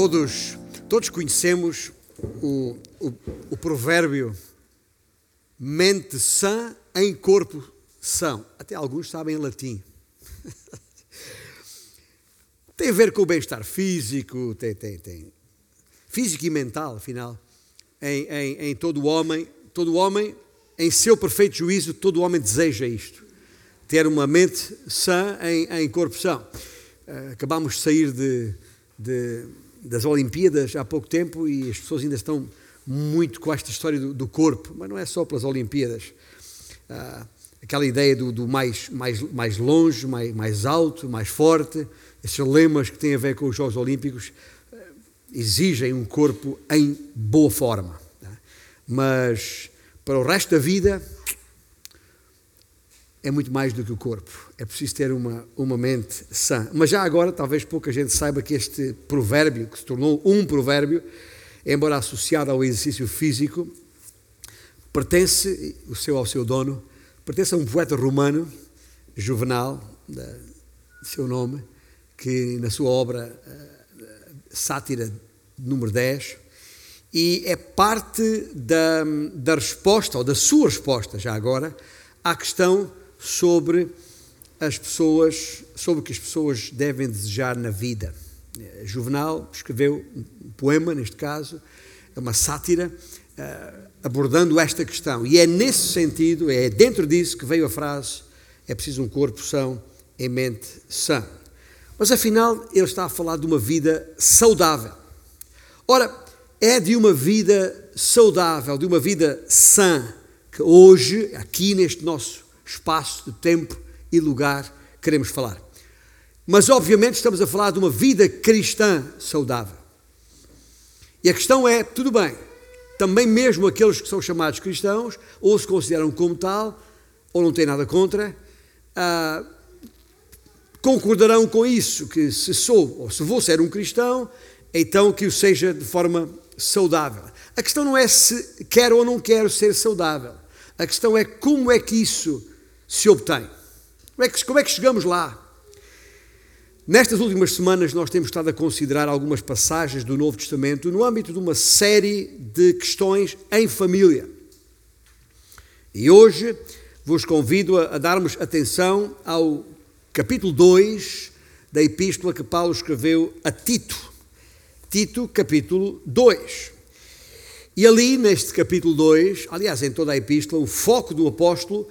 Todos, todos conhecemos o, o, o provérbio mente sã em corpo são. Até alguns sabem em latim. tem a ver com o bem-estar físico, tem, tem, tem. Físico e mental, afinal. Em, em, em todo homem, todo homem, em seu perfeito juízo, todo homem deseja isto. Ter uma mente sã em, em corpo são. Uh, acabamos de sair de, de, das Olimpíadas há pouco tempo e as pessoas ainda estão muito com esta história do, do corpo, mas não é só pelas Olimpíadas. Uh, aquela ideia do, do, mais, mais, mais longe, mais, mais alto, mais forte, esses lemas que têm a ver com os Jogos Olímpicos uh, exigem um corpo em boa forma. Tá? Mas para o resto da vida é muito mais do que o corpo. É preciso ter uma, uma mente sã. Mas já agora, talvez pouca gente saiba que este provérbio, que se tornou um provérbio, embora associado ao exercício físico, pertence, o seu ao seu dono, pertence a um poeta romano, Juvenal, de seu nome, que na sua obra uh, Sátira número 10, e é parte da, da resposta, ou da sua resposta, já agora, à questão sobre as pessoas, sobre o que as pessoas devem desejar na vida. Juvenal escreveu um poema, neste caso, é uma sátira, eh, abordando esta questão. E é nesse sentido, é dentro disso que veio a frase: é preciso um corpo são em mente sã. Mas afinal, ele está a falar de uma vida saudável. Ora, é de uma vida saudável, de uma vida sã, que hoje, aqui neste nosso espaço de tempo e lugar, queremos falar. Mas, obviamente, estamos a falar de uma vida cristã saudável. E a questão é: tudo bem, também mesmo aqueles que são chamados cristãos, ou se consideram como tal, ou não têm nada contra, ah, concordarão com isso, que se sou ou se vou ser um cristão, então que o seja de forma saudável. A questão não é se quero ou não quero ser saudável. A questão é como é que isso se obtém. Como é que, como é que chegamos lá? Nestas últimas semanas, nós temos estado a considerar algumas passagens do Novo Testamento no âmbito de uma série de questões em família. E hoje vos convido a, a darmos atenção ao capítulo 2 da epístola que Paulo escreveu a Tito. Tito, capítulo 2. E ali, neste capítulo 2, aliás, em toda a epístola, o foco do apóstolo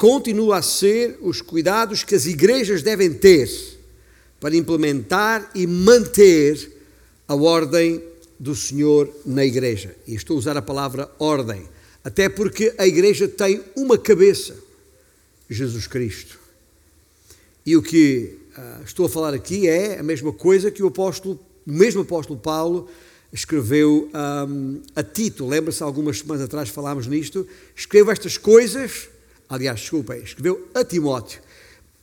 continua a ser os cuidados que as igrejas devem ter para implementar e manter a ordem do Senhor na igreja. E estou a usar a palavra ordem, até porque a igreja tem uma cabeça, Jesus Cristo. E o que uh, estou a falar aqui é a mesma coisa que o apóstolo, o mesmo apóstolo Paulo escreveu um, a Tito. Lembra-se, algumas semanas atrás falámos nisto. Escreveu estas coisas, aliás, desculpem, escreveu a Timóteo.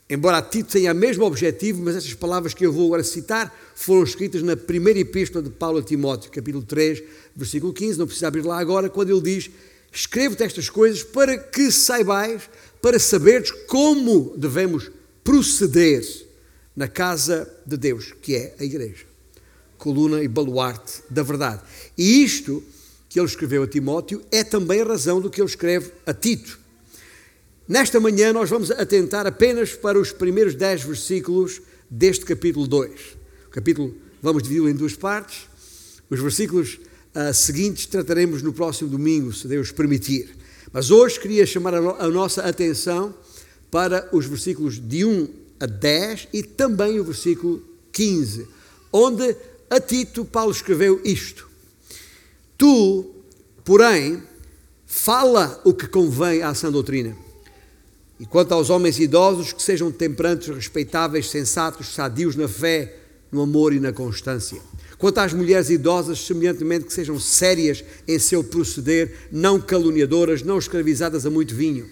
Embora a Tito tenha o mesmo objetivo, mas estas palavras que eu vou agora citar foram escritas na primeira epístola de Paulo a Timóteo, capítulo 3, versículo 15, não precisa abrir lá agora, quando ele diz: Escrevo-te estas coisas para que saibais, para saberes como devemos proceder na casa de Deus, que é a igreja, coluna e baluarte da verdade. E isto que ele escreveu a Timóteo é também a razão do que ele escreve a Tito Nesta manhã nós vamos atentar apenas para os primeiros dez versículos deste capítulo 2. O capítulo vamos dividi-lo em duas partes. Os versículos uh, seguintes trataremos no próximo domingo, se Deus permitir. Mas hoje queria chamar a, a nossa atenção para os versículos de 1 a 10 e também o versículo 15, onde a Tito Paulo escreveu isto: Tu, porém, fala o que convém à sã doutrina e quanto aos homens idosos, que sejam temperantes, respeitáveis, sensatos, sadios na fé, no amor e na constância. Quanto às mulheres idosas, semelhantemente que sejam sérias em seu proceder, não caluniadoras, não escravizadas a muito vinho.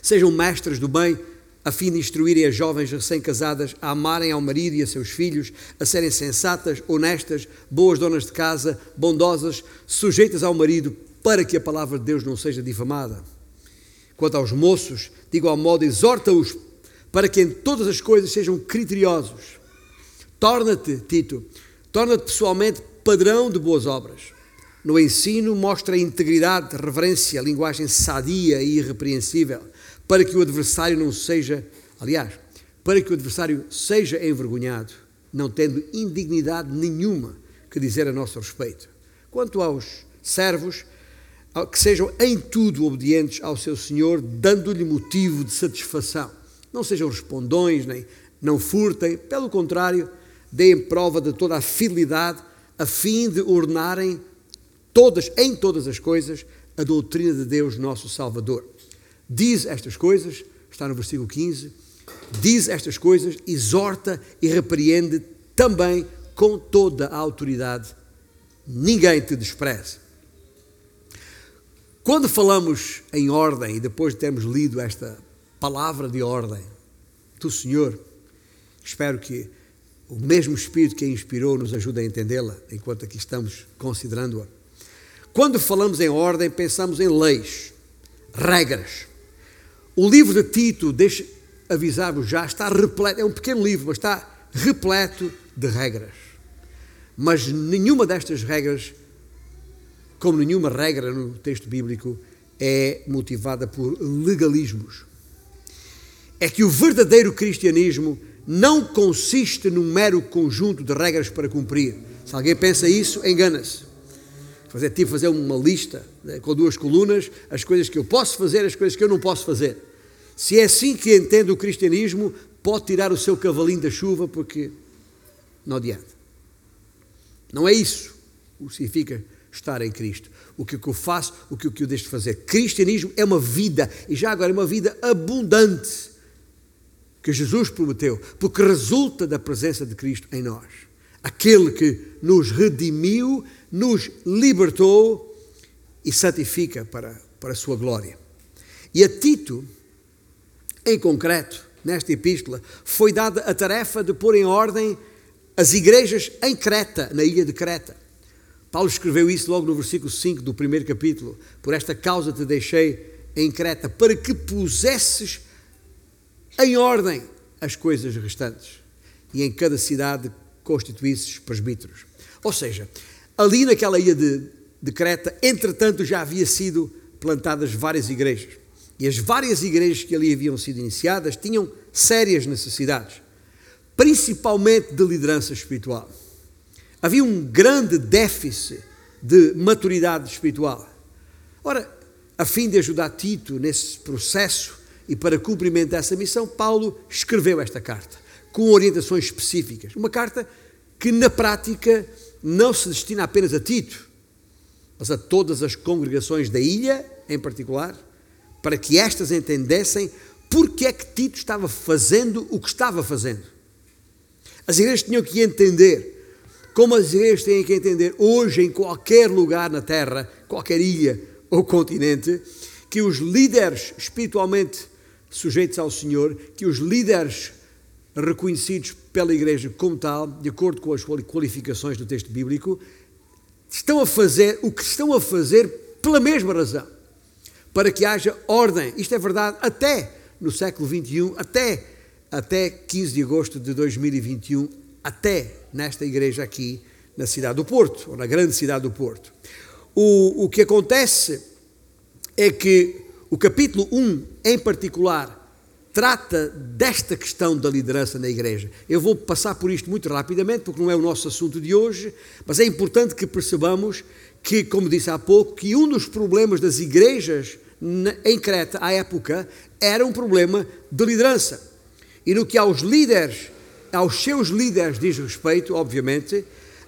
Sejam mestras do bem, a fim de instruírem as jovens recém-casadas a amarem ao marido e a seus filhos, a serem sensatas, honestas, boas donas de casa, bondosas, sujeitas ao marido, para que a palavra de Deus não seja difamada. Quanto aos moços, de igual modo, exorta-os para que em todas as coisas sejam criteriosos. Torna-te, Tito, Torna-te pessoalmente padrão de boas obras. No ensino, mostra integridade, reverência, linguagem sadia e irrepreensível, para que o adversário não seja, aliás, para que o adversário seja envergonhado, não tendo indignidade nenhuma que dizer a nosso respeito. Quanto aos servos, que sejam em tudo obedientes ao seu Senhor, dando-lhe motivo de satisfação. Não sejam respondões, nem não furtem, pelo contrário, deem prova de toda a fidelidade, a fim de ornarem todas, em todas as coisas, a doutrina de Deus, nosso Salvador. Diz estas coisas, está no versículo 15, diz estas coisas, exorta e repreende também com toda a autoridade. Ninguém te despreze. Quando falamos em ordem, e depois de termos lido esta palavra de ordem do Senhor, espero que o mesmo Espírito que a inspirou nos ajude a entendê-la enquanto aqui estamos considerando-a. Quando falamos em ordem, pensamos em leis, regras. O livro de Tito, deixa avisar-vos já, está repleto, é um pequeno livro, mas está repleto de regras. Mas nenhuma destas regras, como nenhuma regra no texto bíblico, é motivada por legalismos. É que o verdadeiro cristianismo não consiste num mero conjunto de regras para cumprir. Se alguém pensa isso, engana-se. Fazer tipo fazer uma lista né, com duas colunas, as coisas que eu posso fazer, as coisas que eu não posso fazer. Se é assim que entende o cristianismo, pode tirar o seu cavalinho da chuva porque não adianta. Não é isso o que significa estar em Cristo. O que eu faço, o que eu deixo de fazer. Cristianismo é uma vida, e já agora é uma vida abundante que Jesus prometeu, porque resulta da presença de Cristo em nós. Aquele que nos redimiu, nos libertou e santifica para, para a sua glória. E a Tito, em concreto, nesta epístola, foi dada a tarefa de pôr em ordem as igrejas em Creta, na ilha de Creta. Paulo escreveu isso logo no versículo 5 do primeiro capítulo. Por esta causa te deixei em Creta, para que pusesses em ordem as coisas restantes e em cada cidade constituísse presbíteros. Ou seja, ali naquela ilha de, de Creta, entretanto já havia sido plantadas várias igrejas. E as várias igrejas que ali haviam sido iniciadas tinham sérias necessidades, principalmente de liderança espiritual. Havia um grande déficit de maturidade espiritual. Ora, a fim de ajudar Tito nesse processo, e para cumprimento dessa missão, Paulo escreveu esta carta, com orientações específicas. Uma carta que, na prática, não se destina apenas a Tito, mas a todas as congregações da ilha, em particular, para que estas entendessem porque é que Tito estava fazendo o que estava fazendo. As igrejas tinham que entender, como as igrejas têm que entender hoje em qualquer lugar na terra, qualquer ilha ou continente, que os líderes espiritualmente sujeitos ao Senhor, que os líderes reconhecidos pela Igreja como tal, de acordo com as qualificações do texto bíblico, estão a fazer o que estão a fazer pela mesma razão, para que haja ordem. Isto é verdade até no século XXI, até, até 15 de agosto de 2021, até nesta igreja aqui na cidade do Porto, ou na grande cidade do Porto. O, o que acontece é que o capítulo 1, em particular, trata desta questão da liderança na igreja. Eu vou passar por isto muito rapidamente, porque não é o nosso assunto de hoje, mas é importante que percebamos que, como disse há pouco, que um dos problemas das igrejas em Creta, à época, era um problema de liderança. E no que aos líderes, aos seus líderes diz respeito, obviamente,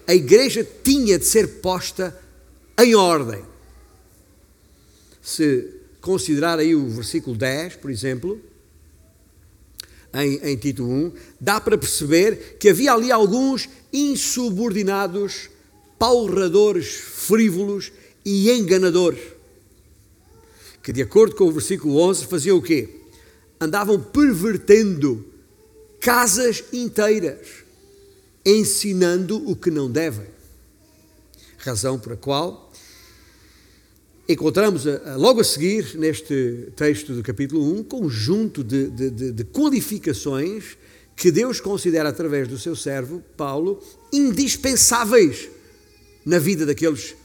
a igreja tinha de ser posta em ordem. Se considerar aí o versículo 10, por exemplo, em, em Tito 1, dá para perceber que havia ali alguns insubordinados, palradores frívolos e enganadores, que de acordo com o versículo 11 faziam o quê? Andavam pervertendo casas inteiras, ensinando o que não devem. Razão por a qual encontramos logo a seguir, neste texto do capítulo 1, um conjunto de, de, de qualificações que Deus considera através do seu servo, Paulo, indispensáveis na vida daqueles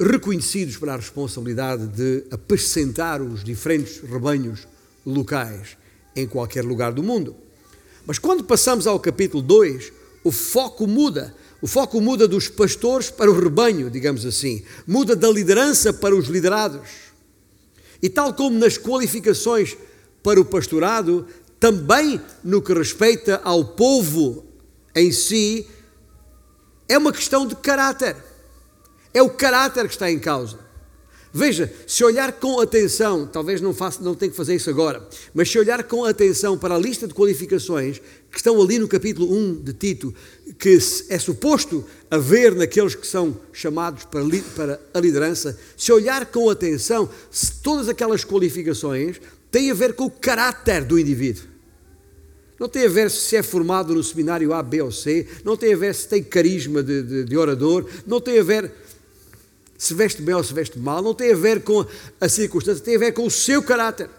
reconhecidos para a responsabilidade de apacentar os diferentes rebanhos locais em qualquer lugar do mundo. Mas quando passamos ao capítulo 2, o foco muda. O foco muda dos pastores para o rebanho, digamos assim. Muda da liderança para os liderados. E tal como nas qualificações para o pastorado, também no que respeita ao povo em si, é uma questão de caráter. É o caráter que está em causa. Veja, se olhar com atenção, talvez não, faça, não tenha que fazer isso agora, mas se olhar com atenção para a lista de qualificações que estão ali no capítulo 1 de Tito, que é suposto haver naqueles que são chamados para, para a liderança, se olhar com atenção, todas aquelas qualificações têm a ver com o caráter do indivíduo. Não tem a ver se é formado no seminário A, B ou C, não tem a ver se tem carisma de, de, de orador, não tem a ver se veste bem ou se veste mal, não tem a ver com a circunstância, tem a ver com o seu caráter.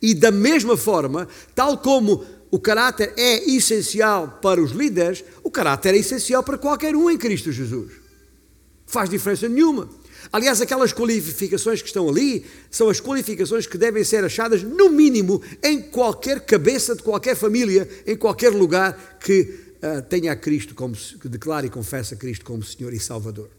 E da mesma forma, tal como o caráter é essencial para os líderes, o caráter é essencial para qualquer um em Cristo Jesus. Faz diferença nenhuma. Aliás, aquelas qualificações que estão ali são as qualificações que devem ser achadas, no mínimo, em qualquer cabeça de qualquer família, em qualquer lugar que uh, tenha Cristo como, que declare e confesse a Cristo como Senhor e Salvador.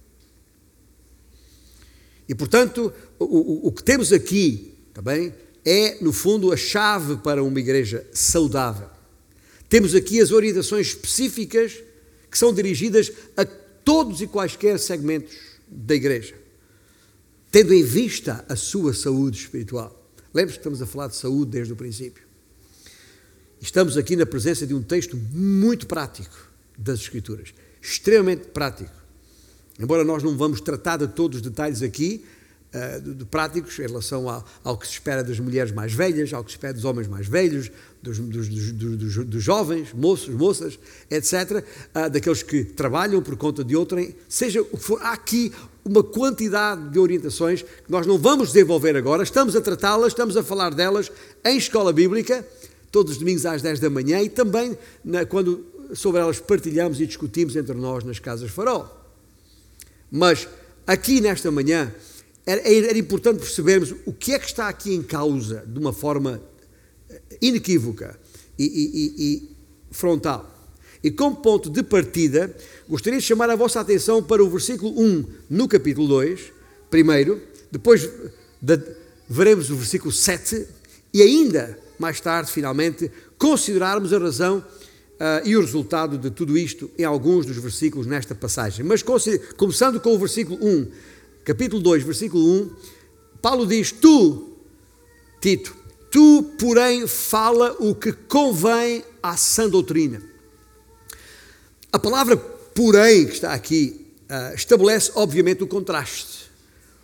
E portanto, o, o, o que temos aqui também é, no fundo, a chave para uma igreja saudável. Temos aqui as orientações específicas que são dirigidas a todos e quaisquer segmentos da igreja, tendo em vista a sua saúde espiritual. Lembre-se que estamos a falar de saúde desde o princípio. Estamos aqui na presença de um texto muito prático das Escrituras, extremamente prático. Embora nós não vamos tratar de todos os detalhes aqui, uh, de, práticos, em relação ao, ao, que se espera das mulheres mais velhas, ao que se espera dos homens mais velhos, dos, dos, dos, dos jovens, moços, moças, etc., ah, daqueles que trabalham por conta de outrem, seja o que for, há aqui uma quantidade de orientações que nós não vamos desenvolver agora, estamos a tratá-las, estamos a falar delas em escola bíblica todos os domingos às 10 da manhã e também na, quando sobre elas partilhamos e discutimos entre nós nas casas farol. Mas aqui nesta manhã era, era importante percebermos o que é que está aqui em causa de uma forma eh, inequívoca e, e, e, frontal. E como ponto de partida, gostaria de chamar a vossa atenção para o versículo 1 no capítulo 2, primeiro, depois de, veremos o versículo 7 e ainda mais tarde, finalmente, considerarmos a razão uh, e o resultado de tudo isto em alguns dos versículos nesta passagem. Mas começando com o versículo 1, capítulo 2, versículo 1, Paulo diz: Tu, Tito, tu, porém, fala o que convém à sã doutrina. A palavra porém que está aqui uh, estabelece, obviamente, o contraste.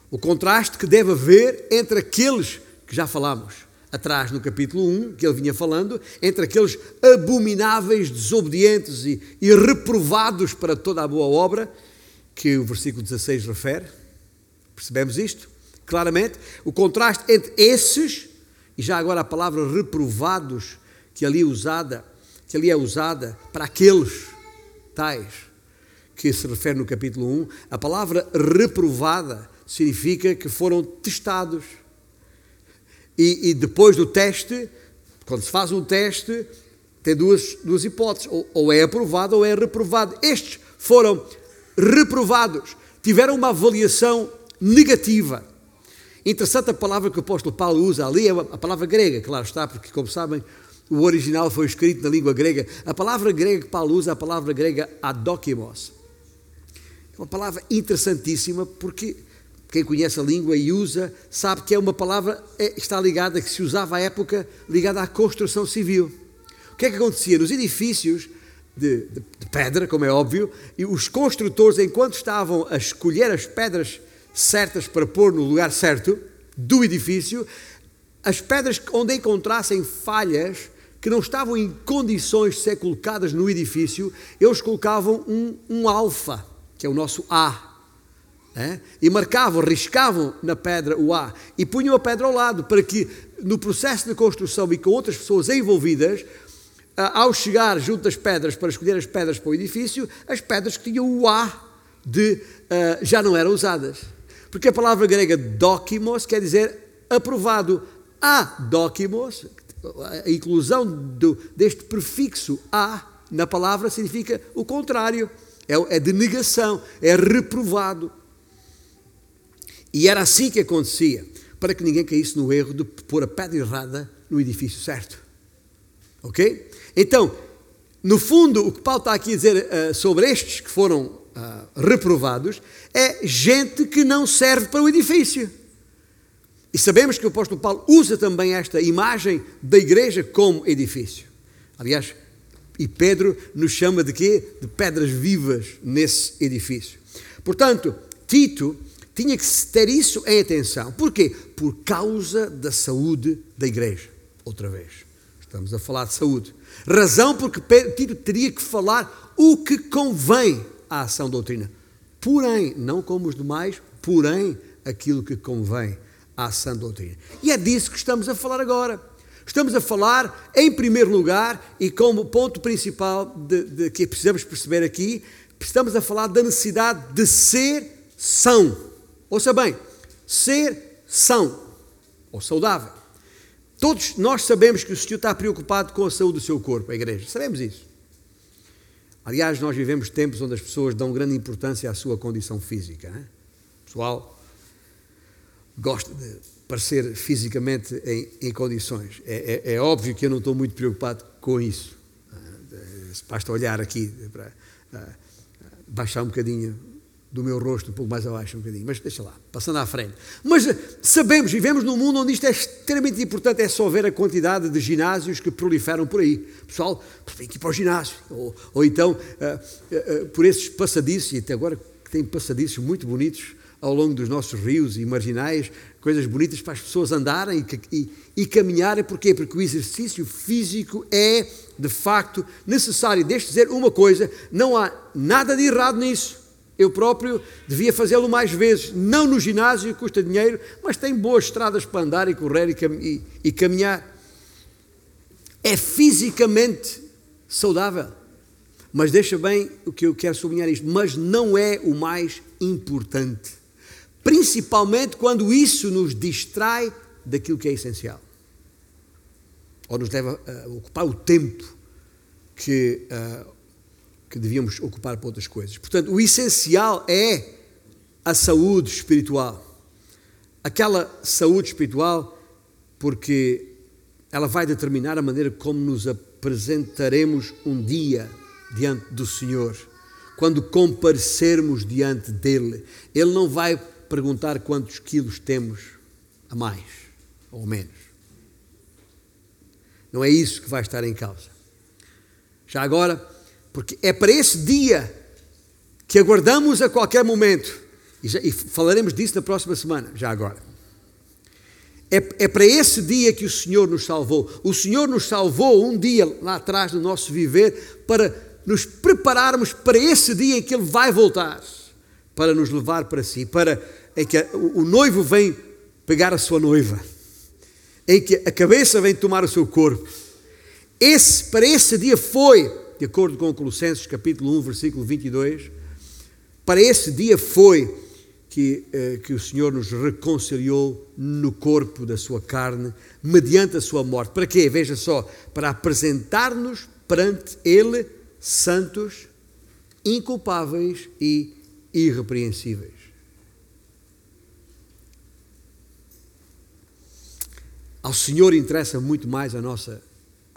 O contraste que deve haver entre aqueles que já falamos atrás no capítulo 1, que ele vinha falando, entre aqueles abomináveis, desobedientes e, e reprovados para toda a boa obra, que o versículo 16 refere. Percebemos isto? Claramente, o contraste entre esses, e já agora a palavra reprovados, que ali é usada, que ali é usada para aqueles tais que se refere no capítulo 1, a palavra reprovada significa que foram testados e, e, depois do teste, quando se faz um teste, tem duas, duas hipóteses: ou, ou é aprovado ou é reprovado. Estes foram reprovados, tiveram uma avaliação negativa. Interessante a palavra que o apóstolo Paulo usa ali, é a palavra grega, claro está, porque, como sabem, o original foi escrito na língua grega. A palavra grega que Paulo usa é a palavra grega adokimos. É uma palavra interessantíssima porque quem conhece a língua e usa, sabe que é uma palavra, é, está ligada, que se usava à época, ligada à construção civil. O que é que acontecia? Nos edifícios de, de, de pedra, como é óbvio, e os construtores, enquanto estavam a escolher as pedras certas para pôr no lugar certo do edifício, as pedras onde encontrassem falhas que não estavam em condições de ser colocadas no edifício, eles colocavam um, um alfa, que é o nosso A, é? e marcavam, riscavam na pedra o A e punham a pedra ao lado para que no processo de construção e com outras pessoas envolvidas, ao chegar junto das pedras para escolher as pedras para o edifício, as pedras que tinham o A de uh, já não eram usadas. Porque a palavra grega dokimos quer dizer aprovado. A dokimos, a inclusão do, deste prefixo a na palavra significa o contrário. É, é de negação, é reprovado. E era assim que acontecia, para que ninguém caísse no erro de pôr a pedra errada no edifício certo. Ok? Então, no fundo, o que Paulo está aqui a dizer uh, sobre estes que foram uh, reprovados é gente que não serve para o edifício. E sabemos que o apóstolo Paulo usa também esta imagem da igreja como edifício. Aliás, e Pedro nos chama de quê? De pedras vivas nesse edifício. Portanto, Tito tinha que ter isso em atenção. Porquê? Por causa da saúde da igreja. Outra vez. Estamos a falar de saúde. Razão porque Tito teria que falar o que convém à ação doutrina. Porém, não como os demais, porém, aquilo que convém à sã doutrina. E é disso que estamos a falar agora. Estamos a falar, em primeiro lugar, e como ponto principal de, de, que precisamos perceber aqui, estamos a falar da necessidade de ser são. Ouça bem, ser são ou saudável. Todos nós sabemos que o Senhor está preocupado com a saúde do seu corpo, a igreja. Sabemos isso. Aliás, nós vivemos tempos onde as pessoas dão grande importância à sua condição física. Né? Pessoal, gosta de parecer fisicamente em, em condições. É, é, é, óbvio que eu não estou muito preocupado com isso. Ah, basta olhar aqui para ah, baixar um bocadinho do meu rosto, um pouco mais abaixo um bocadinho, mas deixa lá, passando à frente. Mas ah, sabemos, vivemos num mundo onde isto é extremamente importante, é só ver a quantidade de ginásios que proliferam por aí. Pessoal, tem que ir para o ginásio. Ou, ou então, uh, uh, uh, por esses passadiços, e até agora tem passadiços muito bonitos, ao longo dos nossos rios e marginais, coisas bonitas para as pessoas andarem e, e, e caminharem. Porquê? Porque o exercício físico é, de facto, necessário. Deixe dizer uma coisa: não há nada de errado nisso. Eu próprio devia fazê-lo mais vezes, não no ginásio, custa dinheiro, mas tem boas estradas para andar e correr e, caminhar. É fisicamente saudável. Mas deixa bem o que eu quero sublinhar isto, mas não é o mais importante principalmente quando isso nos distrai daquilo que é essencial. Ou nos leva a ocupar o tempo que, uh, que devíamos ocupar para outras coisas. Portanto, o essencial é a saúde espiritual. Aquela saúde espiritual, porque ela vai determinar a maneira como nos apresentaremos um dia diante do Senhor. Quando comparecermos diante dele, ele não vai perguntar quantos quilos temos a mais ou menos. Não é isso que vai estar em causa. Já agora, porque é para esse dia que aguardamos a qualquer momento, e, já, e falaremos disso na próxima semana, já agora. É, é, para esse dia que o Senhor nos salvou. O Senhor nos salvou um dia lá atrás do nosso viver para nos prepararmos para esse dia em que Ele vai voltar para nos levar para si, para em que o noivo vem pegar a sua noiva, em que a cabeça vem tomar o seu corpo. Esse, para esse dia foi, de acordo com Colossenses capítulo 1, versículo 22, para esse dia foi que, eh, que o Senhor nos reconciliou no corpo da sua carne, mediante a sua morte. Para quê? Veja só, para apresentar-nos perante Ele santos, inculpáveis e irrepreensíveis. Ao Senhor interessa muito mais a nossa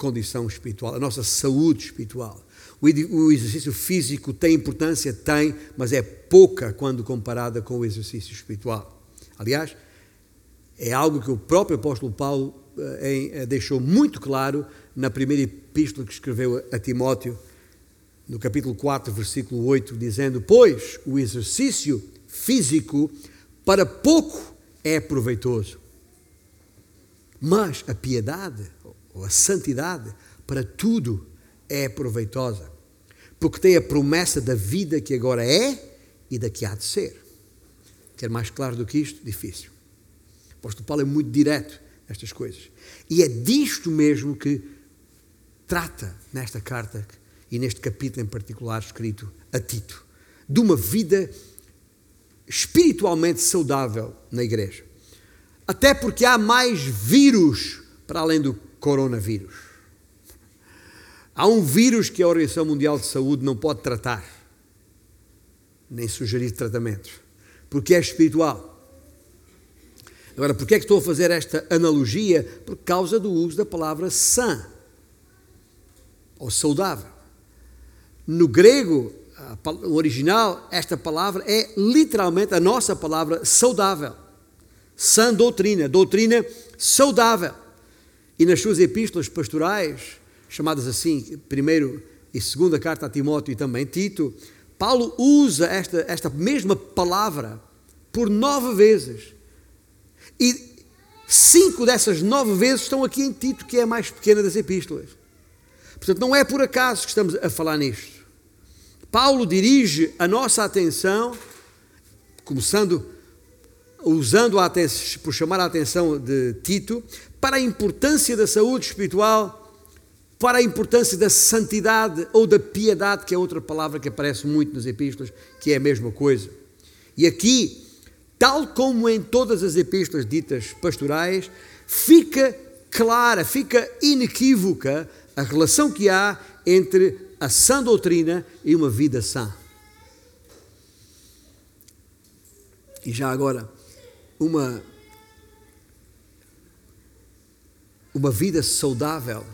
condição espiritual, a nossa saúde espiritual. O exercício físico tem importância? Tem, mas é pouca quando comparada com o exercício espiritual. Aliás, é algo que o próprio apóstolo Paulo eh, eh, deixou muito claro na primeira epístola que escreveu a Timóteo, no capítulo 4, versículo 8, dizendo: Pois o exercício físico para pouco é proveitoso, mas a piedade ou a santidade para tudo é proveitosa, porque tem a promessa da vida que agora é e da que há de ser. Quer mais claro do que isto? Difícil. O apóstolo Paulo é muito direto nestas coisas. E é disto mesmo que trata nesta carta e neste capítulo em particular escrito a Tito, de uma vida espiritualmente saudável na igreja. Até porque há mais vírus para além do coronavírus. Há um vírus que a Organização Mundial de Saúde não pode tratar, nem sugerir tratamentos, porque é espiritual. Agora, por que é que estou a fazer esta analogia? Por causa do uso da palavra sã, ou saudável. No grego, no original, esta palavra é literalmente a nossa palavra saudável. Sã doutrina, doutrina saudável. E nas suas epístolas pastorais, chamadas assim, primeiro e segunda carta a Timóteo e também Tito, Paulo usa esta, esta mesma palavra por nove vezes. E cinco dessas nove vezes estão aqui em Tito, que é a mais pequena das epístolas. Portanto, não é por acaso que estamos a falar nisto. Paulo dirige a nossa atenção, começando usando a atenção, por chamar a atenção de Tito, para a importância da saúde espiritual, para a importância da santidade ou da piedade, que é outra palavra que aparece muito nas epístolas, que é a mesma coisa. E aqui, tal como em todas as epístolas ditas pastorais, fica clara, fica inequívoca a relação que há entre a sã doutrina e uma vida sã. E já agora, uma, uma vida saudável,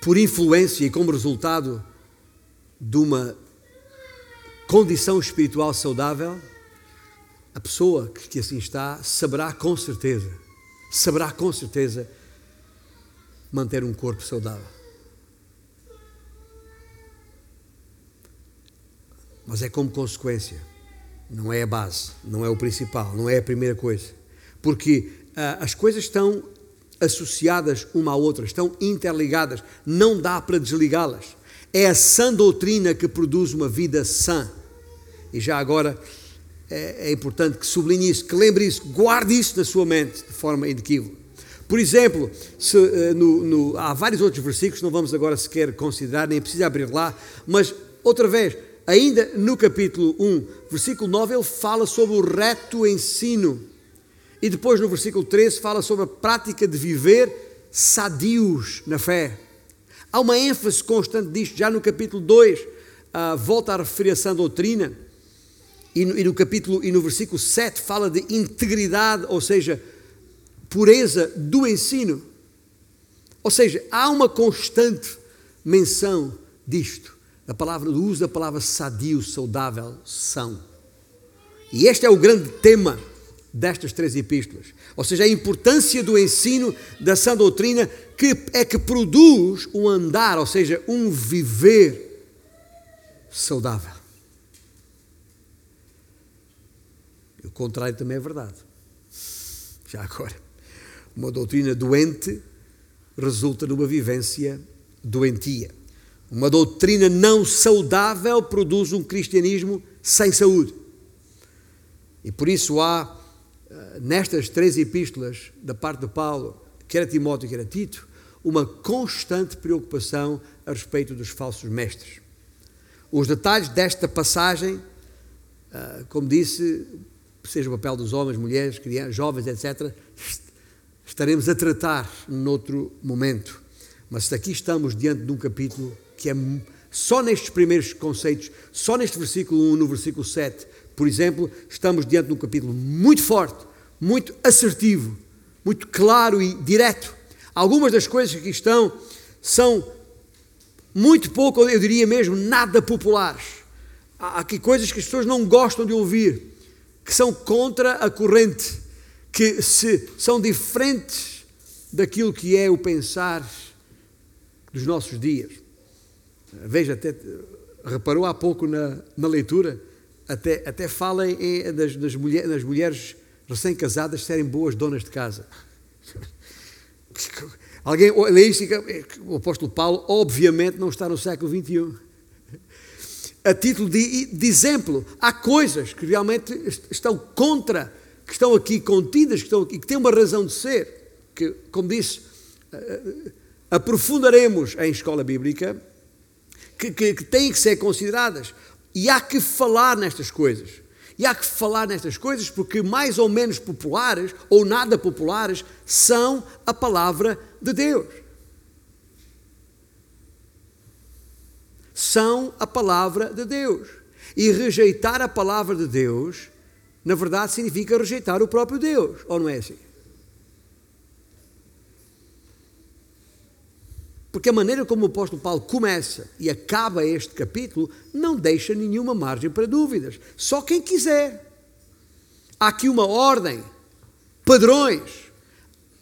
por influência e como resultado de uma condição espiritual saudável, a pessoa que assim está saberá com certeza, saberá com certeza manter um corpo saudável. Mas é como consequência, não é a base, não é o principal, não é a primeira coisa. Porque ah, as coisas estão associadas uma à outra, estão interligadas, não dá para desligá-las. É a sã doutrina que produz uma vida sã. E já agora é, é importante que sublinhe isso, que lembre isso, guarde isso na sua mente de forma inequívoca. Por exemplo, se, eh, no, no, há vários outros versículos, não vamos agora sequer considerar, nem precisa abrir lá, mas outra vez, ainda no capítulo 1, versículo 9, ele fala sobre o reto ensino. E depois no versículo 13 fala sobre a prática de viver sadios na fé. Há uma ênfase constante disto, já no capítulo 2, uh, ah, volta a referir a sã doutrina, e no, e no capítulo e no versículo 7 fala de integridade, ou seja, pureza do ensino. Ou seja, há uma constante menção disto, da palavra, do uso da palavra sadio, saudável, são. E este é o grande tema destas três epístolas. Ou seja, a importância do ensino da sã doutrina que é que produz um andar, ou seja, um viver saudável. O contrário também é verdade. Já agora. Uma doutrina doente resulta numa vivência doentia. Uma doutrina não saudável produz um cristianismo sem saúde. E por isso há, nestas três epístolas da parte de Paulo, quer a Timóteo, quer a Tito, uma constante preocupação a respeito dos falsos mestres. Os detalhes desta passagem, eh, como disse, seja o papel dos homens, mulheres, crianças, jovens, etc., estaremos a tratar noutro momento. Mas aqui estamos diante de um capítulo que é só nestes primeiros conceitos, só neste versículo 1, no versículo 7, por exemplo, estamos diante de um capítulo muito forte, muito assertivo, muito claro e direto. Algumas das coisas que estão são muito pouco, eu diria mesmo, nada populares. Há aqui coisas que as pessoas não gostam de ouvir, que são contra a corrente que se, são diferentes daquilo que é o pensar dos nossos dias. Veja, até reparou há pouco na, na leitura, até, até fala em, das, das, mulher, das mulheres recém-casadas serem boas donas de casa. Alguém lê e o apóstolo Paulo, obviamente, não está no século XXI. a título de, de exemplo. Há coisas que realmente estão contra, que estão aqui contidas, que, estão aqui, que têm uma razão de ser, que, como disse, eh, eh, aprofundaremos em escola bíblica, que, que, que têm que ser consideradas. E há que falar nestas coisas. E há que falar nestas coisas porque mais ou menos populares, ou nada populares, são a palavra de Deus. São a palavra de Deus. E rejeitar a palavra de Deus, na verdade, significa rejeitar o próprio Deus, ou não é assim? Porque a maneira como o apóstolo Paulo começa e acaba este capítulo não deixa nenhuma margem para dúvidas. Só quem quiser. Há aqui uma ordem, padrões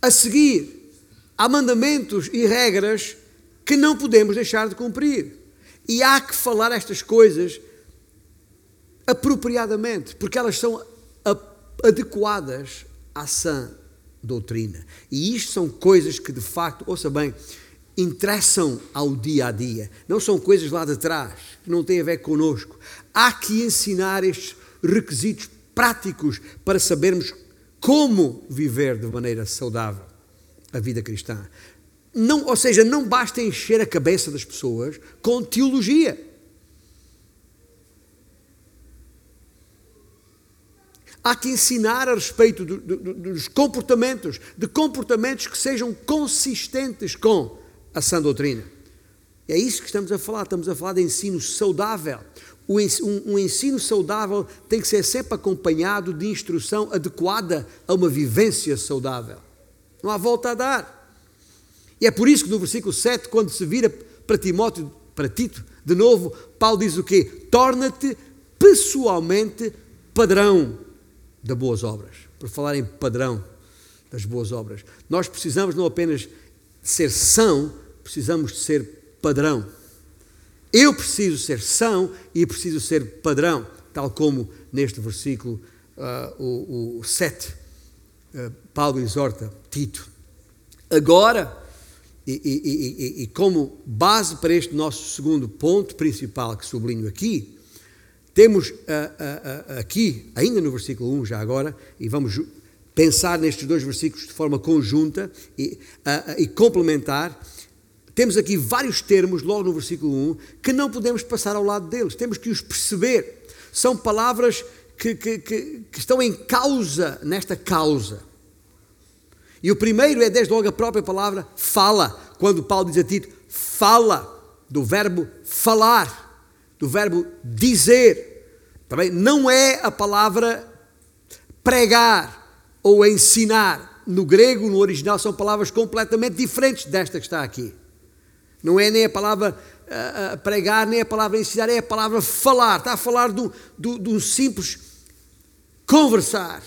a seguir. Há mandamentos e regras que não podemos deixar de cumprir. E há que falar estas coisas apropriadamente, porque elas são adequadas à sã doutrina. E isto são coisas que de facto, ouça bem, interessam ao dia a dia, não são coisas lá de trás, que não têm a ver connosco. Há que ensinar estes requisitos práticos para sabermos como viver de maneira saudável a vida cristã. Não, ou seja, não basta encher a cabeça das pessoas com teologia. Há que ensinar a respeito do, do, dos comportamentos, de comportamentos que sejam consistentes com a sã doutrina. É isso que estamos a falar, estamos a falar de ensino saudável. Um, ensino saudável tem que ser sempre acompanhado de instrução adequada a uma vivência saudável. Não há volta a dar. E é por isso que no versículo 7, quando se vira para Timóteo, para Tito, de novo, Paulo diz o quê? Torna-te pessoalmente padrão das boas obras. Por falar em padrão das boas obras. Nós precisamos não apenas ser são, precisamos de ser padrão. Eu preciso ser são e preciso ser padrão, tal como neste versículo uh, o, o 7, uh, ah, Paulo exorta Tito. Agora, e, e, e, e, como base para este nosso segundo ponto principal que sublinho aqui, temos uh, aqui, ainda no versículo 1, já agora, e vamos pensar nestes dois versículos de forma conjunta e, uh, e complementar, temos aqui vários termos, logo no versículo 1, que não podemos passar ao lado deles, temos que os perceber. São palavras que, que, que, que estão em causa, nesta causa. E o primeiro é, desde logo, a própria palavra fala, quando Paulo diz a Tito, fala, do verbo falar, do verbo dizer. Também não é a palavra pregar, ou ensinar. No grego, no original, são palavras completamente diferentes desta que está aqui. Não é nem a palavra uh, pregar, nem a palavra ensinar, é a palavra falar. Está a falar de, um simples conversar.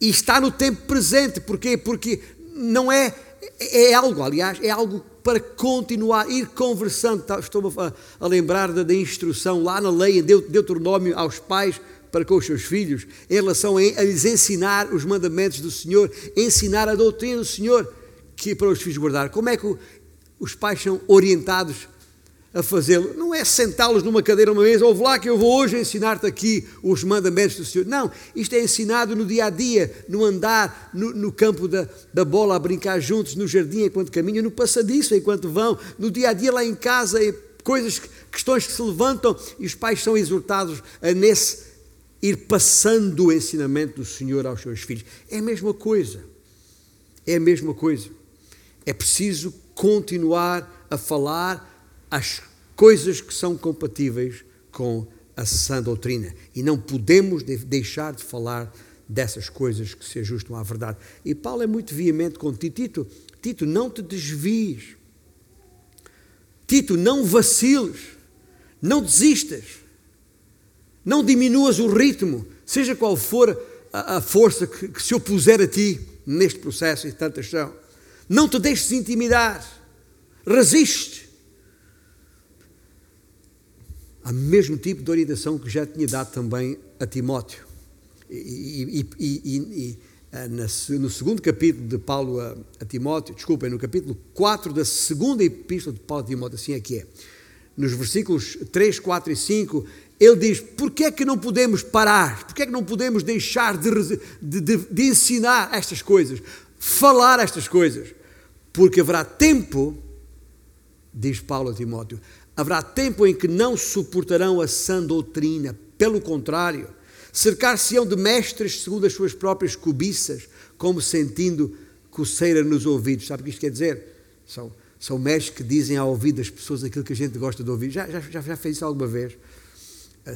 E está no tempo presente. Porquê? Porque não é. É algo, aliás, é algo para continuar, ir conversando. Tá, estou a, a lembrar da, da, instrução lá na lei, em Deuteronômio, aos pais para com os seus filhos, em relação a, lhes ensinar os mandamentos do Senhor, ensinar a doutrina do Senhor, que para os filhos guardar. Como é que os pais são orientados a fazê-lo? Não é sentá-los numa cadeira, uma mesa, ouve lá que eu vou hoje ensinar-te aqui os mandamentos do Senhor. Não, isto é ensinado no dia a dia, no andar, no, no campo da, da bola, a brincar juntos, no jardim enquanto caminham, no passadiço enquanto vão, no dia a dia lá em casa, coisas, questões que se levantam e os pais são exortados a nesse ir passando o ensinamento do Senhor aos seus filhos. É a mesma coisa. É a mesma coisa. É preciso continuar a falar as coisas que são compatíveis com a sã doutrina. E não podemos deixar de falar dessas coisas que se ajustam à verdade. E Paulo é muito veemente com Tito. Tito, não te desvies. Tito, não vaciles. Não desistas. Não diminuas o ritmo, seja qual for a, a força que, que, se opuser a ti neste processo e tantas são. Não te deixes intimidar. Resiste. Há mesmo tipo de orientação que já tinha dado também a Timóteo. E, e, e, e eh, no segundo capítulo de Paulo a, a Timóteo, desculpem, no capítulo 4 da segunda epístola de Paulo a Timóteo, assim é que é. nos versículos 3, 4 e 5, ele diz: porquê é que não podemos parar? Porquê é que não podemos deixar de, de, de, de ensinar estas coisas, falar estas coisas? Porque haverá tempo, diz Paulo a Timóteo, haverá tempo em que não suportarão a sã doutrina, pelo contrário, cercar-se-ão de mestres segundo as suas próprias cobiças, como sentindo coceira nos ouvidos. Sabe o que isto quer dizer? São, são mestres que dizem ao ouvido das pessoas aquilo que a gente gosta de ouvir. Já, já, já fez isso alguma vez?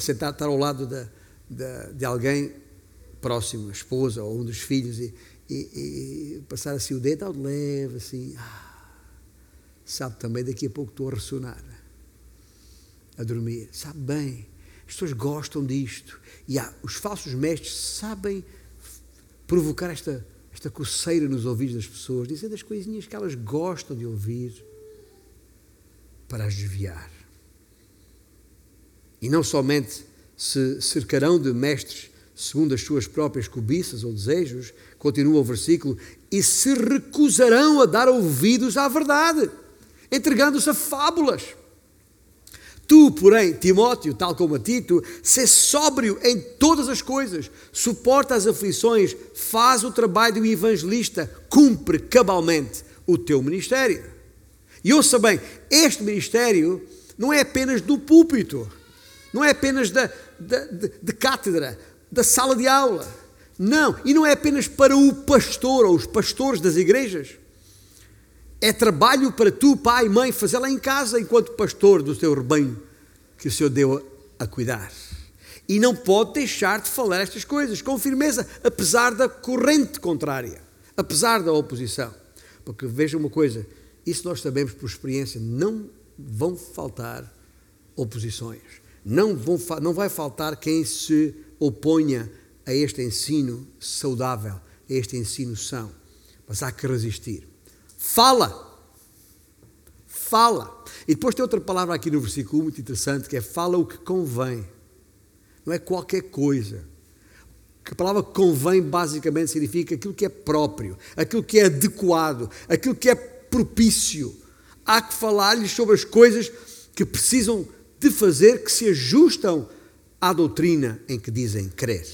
Sentar, estar ao lado de, de, de alguém próximo, a esposa ou um dos filhos, e, e, e passar assim o dedo ao leve, assim. Ah, sabe também, daqui a pouco estou a ressonar, a dormir. Sabe bem, as pessoas gostam disto. E há, os falsos mestres sabem provocar esta esta coceira nos ouvidos das pessoas, dizendo as coisinhas que elas gostam de ouvir para as desviar. E não somente se cercarão de mestres segundo as suas próprias cobiças ou desejos, continua o versículo, e se recusarão a dar ouvidos à verdade, entregando-se a fábulas Tu, porém, Timóteo, tal como a Tito, sê sóbrio em todas as coisas, suporta as aflições, faz o trabalho do evangelista, cumpre cabalmente o teu ministério. E ouça bem, este ministério não é apenas do púlpito, não é apenas da, da de, de cátedra, da sala de aula. Não, e não é apenas para o pastor ou os pastores das igrejas. É trabalho para tu, pai e mãe, fazê-la em casa enquanto pastor do teu rebanho que o Senhor deu a cuidar. E não pode deixar de falar estas coisas com firmeza, apesar da corrente contrária, apesar da oposição. Porque veja uma coisa, isso nós sabemos por experiência, não vão faltar oposições. Não, vão, não vai faltar quem se oponha a este ensino saudável, a este ensino são. Mas há que resistir. Fala. Fala. E depois tem outra palavra aqui no versículo muito interessante que é fala o que convém. Não é qualquer coisa. A palavra convém basicamente significa aquilo que é próprio, aquilo que é adequado, aquilo que é propício. Há que falar-lhes sobre as coisas que precisam de fazer que se ajustam à doutrina em que dizem crer.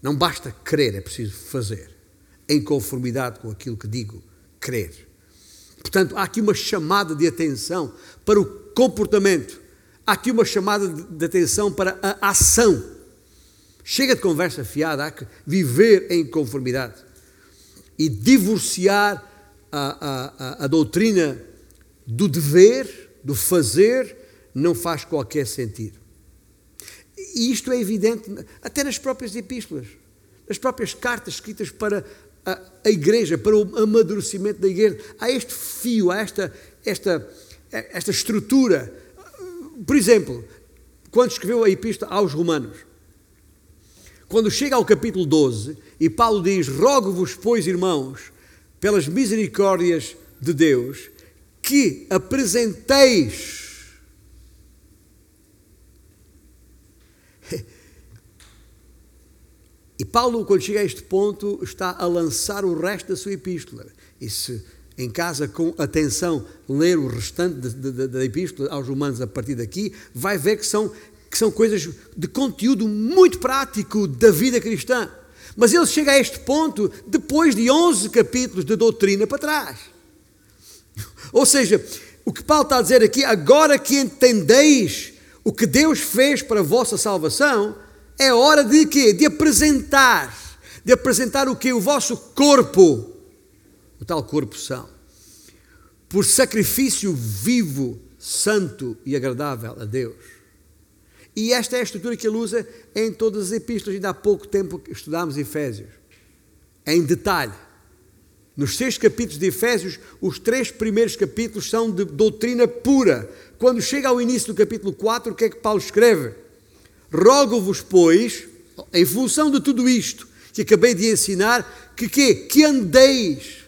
Não basta crer, é preciso fazer, em conformidade com aquilo que digo crer. Portanto, há aqui uma chamada de atenção para o comportamento, há aqui uma chamada de atenção para a ação. Chega de conversa fiada, há que viver em conformidade e divorciar a, a, a doutrina do dever, do fazer, não faz qualquer sentido. E isto é evidente até nas próprias epístolas, nas próprias cartas escritas para a, a igreja, para o amadurecimento da igreja. Há este fio, há esta, esta, esta estrutura. Por exemplo, quando escreveu a epístola aos Romanos, quando chega ao capítulo 12 e Paulo diz: Rogo-vos, pois, irmãos, pelas misericórdias de Deus, que apresenteis E Paulo, quando chega a este ponto, está a lançar o resto da sua epístola. E se em casa, com atenção, ler o restante da epístola aos Romanos a partir daqui, vai ver que são, que são coisas de conteúdo muito prático da vida cristã. Mas ele chega a este ponto depois de 11 capítulos de doutrina para trás. Ou seja, o que Paulo está a dizer aqui, agora que entendeis o que Deus fez para a vossa salvação, é hora de quê? De apresentar. De apresentar o que? O vosso corpo. O tal corpo são. Por sacrifício vivo, santo e agradável a Deus. E esta é a estrutura que ele usa em todas as epístolas. Ainda há pouco tempo estudámos Efésios. Em detalhe. Nos seis capítulos de Efésios, os três primeiros capítulos são de doutrina pura. Quando chega ao início do capítulo 4, o que é que Paulo escreve? Rogo-vos, pois, em função de tudo isto que acabei de ensinar, que quê? Que andeis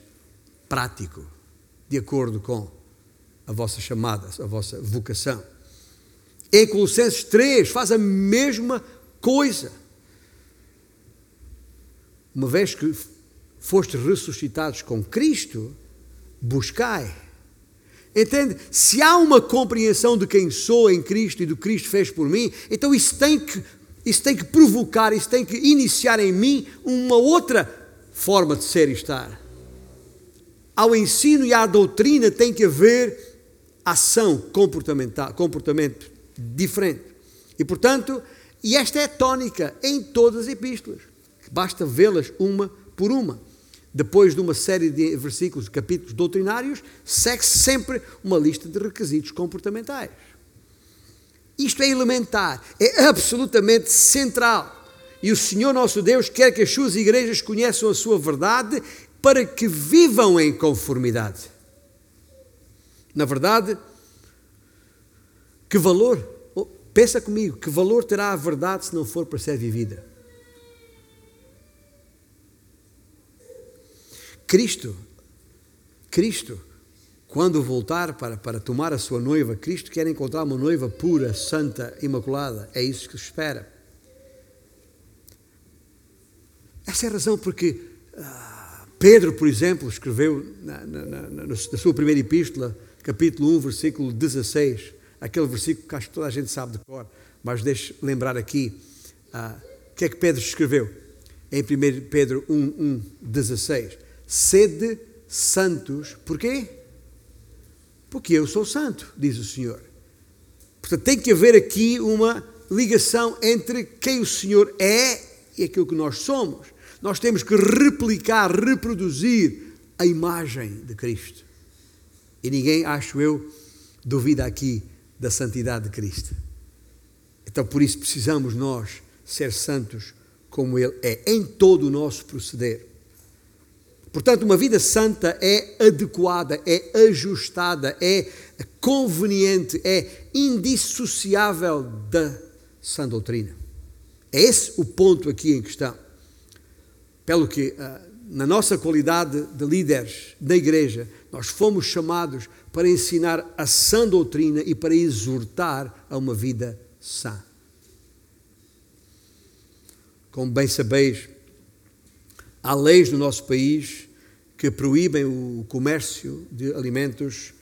prático, de acordo com a vossa chamada, a vossa vocação. Em Colossenses 3 faz a mesma coisa. Uma vez que fostes ressuscitados com Cristo, buscai. Entende? Se há uma compreensão de quem sou em Cristo e do que Cristo fez por mim, então isso tem que, isso tem que provocar, isso tem que iniciar em mim uma outra forma de ser e estar. Ao ensino e à doutrina tem que haver ação comportamental, comportamento diferente. E portanto, e esta é tónica em todas as epístolas. Basta vê-las uma por uma depois de uma série de versículos, capítulos doutrinários, segue-se sempre uma lista de requisitos comportamentais. Isto é elementar, é absolutamente central. E o Senhor nosso Deus quer que as suas igrejas conheçam a sua verdade para que vivam em conformidade. Na verdade, que valor, oh, pensa comigo, que valor terá a verdade se não for para ser vivida? Cristo, Cristo, quando voltar para, para tomar a sua noiva, Cristo quer encontrar uma noiva pura, santa, imaculada. É isso que espera. Essa é a razão porque ah, Pedro, por exemplo, escreveu na, na, na, na, sua primeira epístola, capítulo 1, versículo 16, aquele versículo que acho que toda a gente sabe de cor, mas deixe lembrar aqui ah, o que é que Pedro escreveu em 1 Pedro 1, 1, 16 sede santos. Porquê? Porque eu sou santo, diz o Senhor. Portanto, tem que haver aqui uma ligação entre quem o Senhor é e aquilo que nós somos. Nós temos que replicar, reproduzir a imagem de Cristo. E ninguém, acho eu, duvida aqui da santidade de Cristo. Então, por isso, precisamos nós ser santos como Ele é, em todo o nosso proceder. Portanto, uma vida santa é adequada, é ajustada, é conveniente, é indissociável da sã doutrina. É esse o ponto aqui em questão. Pelo que, ah, na nossa qualidade de líderes da igreja, nós fomos chamados para ensinar a sã doutrina e para exortar a uma vida sã. Como bem sabeis, há leis no nosso país que proíbem o comércio de alimentos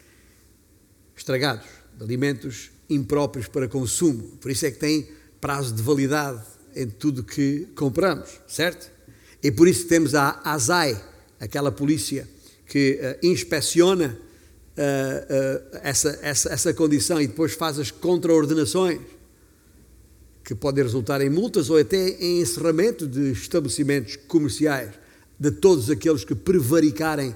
estragados, de alimentos impróprios para consumo. Por isso é que tem prazo de validade em tudo que compramos, certo? E por isso temos a ASAI, aquela polícia que uh, inspeciona uh, uh, essa, essa, essa condição e depois faz as contraordenações, que podem resultar em multas ou até em encerramento de estabelecimentos comerciais de todos aqueles que prevaricarem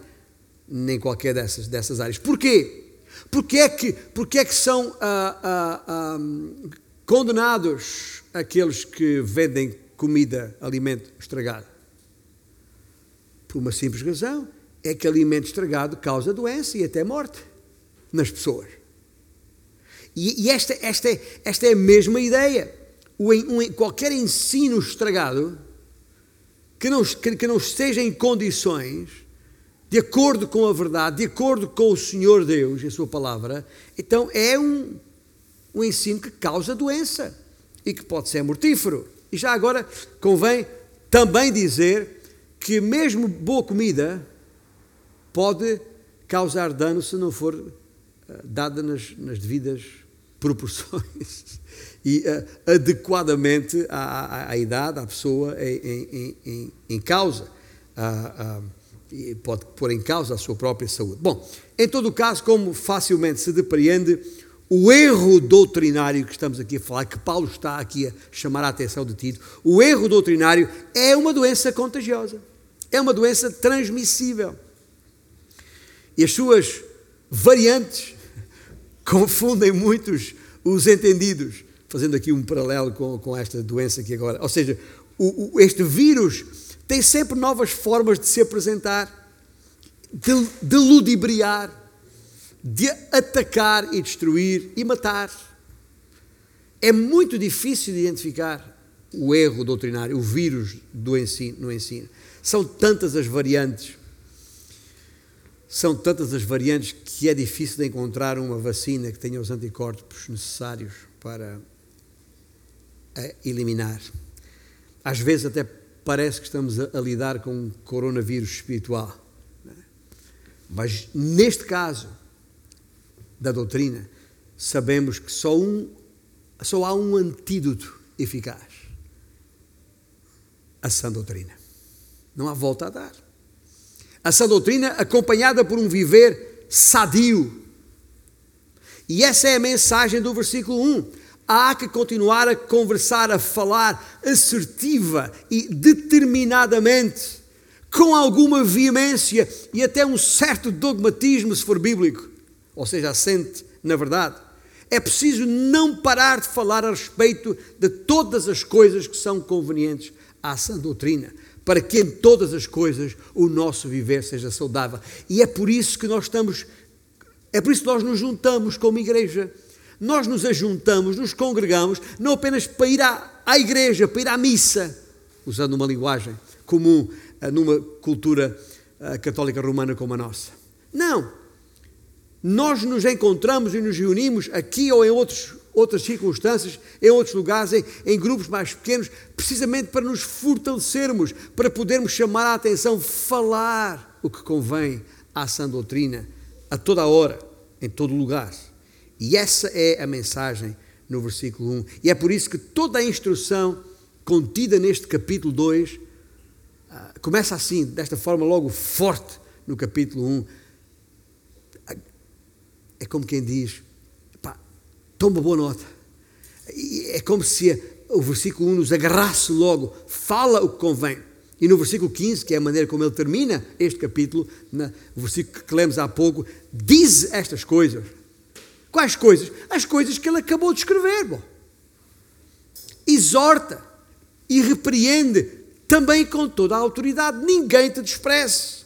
em qualquer dessas, dessas áreas. Porquê? Porque é que, porque é que são ah, ah, ah, condenados aqueles que vendem comida, alimento estragado? Por uma simples razão: é que alimento estragado causa doença e até morte nas pessoas. E, e esta, esta, esta é a mesma ideia. O, um, qualquer ensino estragado que não, que, que não esteja em condições, de acordo com a verdade, de acordo com o Senhor Deus e a Sua palavra, então é um, um ensino que causa doença e que pode ser mortífero. E já agora convém também dizer que mesmo boa comida pode causar dano se não for uh, dada nas, nas devidas proporções e uh, adequadamente à, à, à, idade, à pessoa em, em, em, em causa. Uh, uh, pode pôr em causa a sua própria saúde. Bom, em todo o caso, como facilmente se depreende, o erro doutrinário que estamos aqui a falar, que Paulo está aqui a chamar a atenção de Tito, o erro doutrinário é uma doença contagiosa, é uma doença transmissível. E as suas variantes confundem muitos os entendidos fazendo aqui um paralelo com, com esta doença aqui agora. Ou seja, o, o, este vírus tem sempre novas formas de se apresentar, de, de ludibriar, de atacar e destruir e matar. É muito difícil de identificar o erro doutrinário, o vírus do ensino, no ensino. São tantas as variantes, são tantas as variantes que é difícil de encontrar uma vacina que tenha os anticorpos necessários para a eliminar. Às vezes até parece que estamos a, a lidar com um coronavírus espiritual. É? Mas neste caso, da doutrina, sabemos que só, um, só há um antídoto eficaz: a sã doutrina. Não há volta a dar. A sã doutrina acompanhada por um viver sadio. E essa é a mensagem do versículo 1. Há que continuar a conversar, a falar assertiva e determinadamente, com alguma veemência e até um certo dogmatismo, se for bíblico, ou seja, assente na verdade. É preciso não parar de falar a respeito de todas as coisas que são convenientes à sã doutrina, para que em todas as coisas o nosso viver seja saudável. E é por isso que nós estamos, é por isso que nós nos juntamos como igreja nós nos ajuntamos, nos congregamos, não apenas para ir à, à igreja, para ir à missa, usando uma linguagem comum eh, numa cultura eh, católica romana como a nossa. Não. Nós nos encontramos e nos reunimos aqui ou em outros, outras circunstâncias, em outros lugares, em, em grupos mais pequenos, precisamente para nos fortalecermos, para podermos chamar a atenção, falar o que convém à sã doutrina, a toda a hora, em todo lugar. E essa é a mensagem no versículo 1. E é por isso que toda a instrução contida neste capítulo 2 ah, começa assim, desta forma, logo forte no capítulo 1. É como quem diz: pá, toma boa nota. É como se o versículo 1 nos agarrasse logo, fala o que convém. E no versículo 15, que é a maneira como ele termina este capítulo, no versículo que lemos há pouco, diz estas coisas. Quais coisas? As coisas que ele acabou de escrever. Bom. Exorta e repreende também com toda a autoridade. Ninguém te despreze.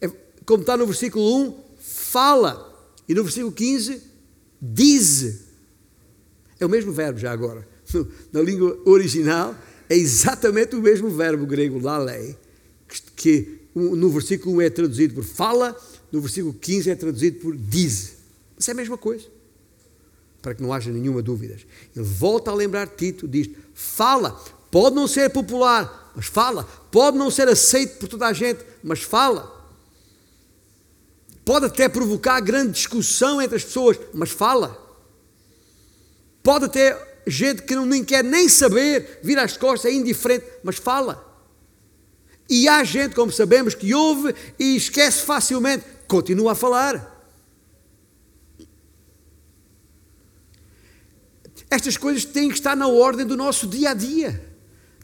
É, como está no versículo 1, fala. E no versículo 15, diz. É o mesmo verbo já agora. Na língua original, é exatamente o mesmo verbo grego, lalei, que no versículo 1 é traduzido por fala no versículo 15 é traduzido por diz. Isso é a mesma coisa. Para que não haja nenhuma dúvida. Ele volta a lembrar Tito, diz: fala, pode não ser popular, mas fala. Pode não ser aceito por toda a gente, mas fala. Pode até provocar grande discussão entre as pessoas, mas fala. Pode até gente que não nem quer nem saber, vir às costas, é indiferente, mas fala. E há gente, como sabemos, que ouve e esquece facilmente, continua a falar. Estas coisas têm que estar na ordem do nosso dia a dia.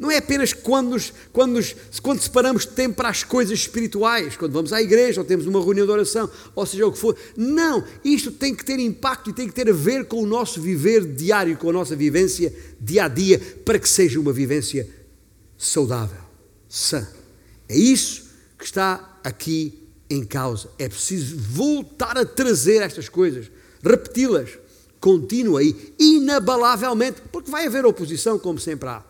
Não é apenas quando, nos, quando, nos, quando separamos tempo para as coisas espirituais, quando vamos à igreja ou temos uma reunião de oração, ou seja o que for. Não, isto tem que ter impacto e tem que ter a ver com o nosso viver diário, com a nossa vivência dia a dia, para que seja uma vivência saudável, sã. É isso que está aqui em causa. É preciso voltar a trazer estas coisas, repeti-las, contínua e inabalavelmente, porque vai haver oposição, como sempre há.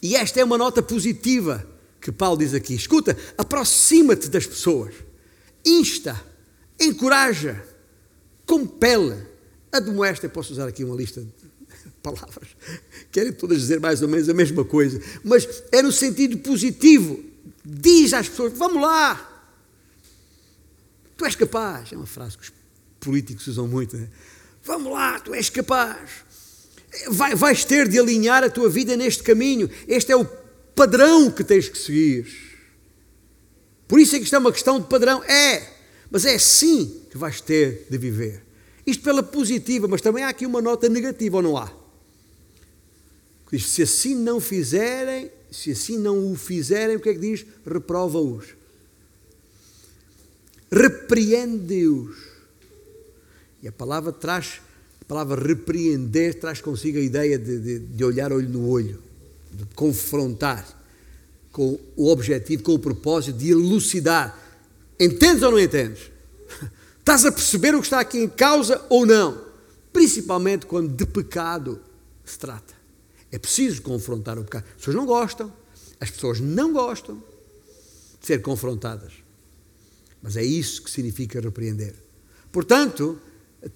E esta é uma nota positiva que Paulo diz aqui. Escuta, aproxima-te das pessoas, insta, encoraja, compele, admoesta. Posso usar aqui uma lista de palavras, querem todas dizer mais ou menos a mesma coisa, mas é no sentido positivo. Diz às pessoas: vamos lá, Tu és capaz. É uma frase que os políticos usam muito. Né? Vamos lá, tu és capaz. Vai, vais ter de alinhar a tua vida neste caminho. Este é o padrão que tens que seguir. Por isso é que isto é uma questão de padrão. É, mas é assim que vais ter de viver. Isto pela positiva, mas também há aqui uma nota negativa, ou não há? Diz, se assim não fizerem, se assim não o fizerem, o que é que diz? Reprova-os repreende-os. E a palavra traz, a palavra repreender traz consigo a ideia de, de, de olhar olho no olho, de confrontar, com o objetivo, com o propósito de elucidar. Entendes ou não entendes? Estás a perceber o que está aqui em causa ou não? Principalmente quando de pecado se trata. É preciso confrontar o pecado. As pessoas não gostam, as pessoas não gostam de ser confrontadas. Mas é isso que significa repreender. Portanto,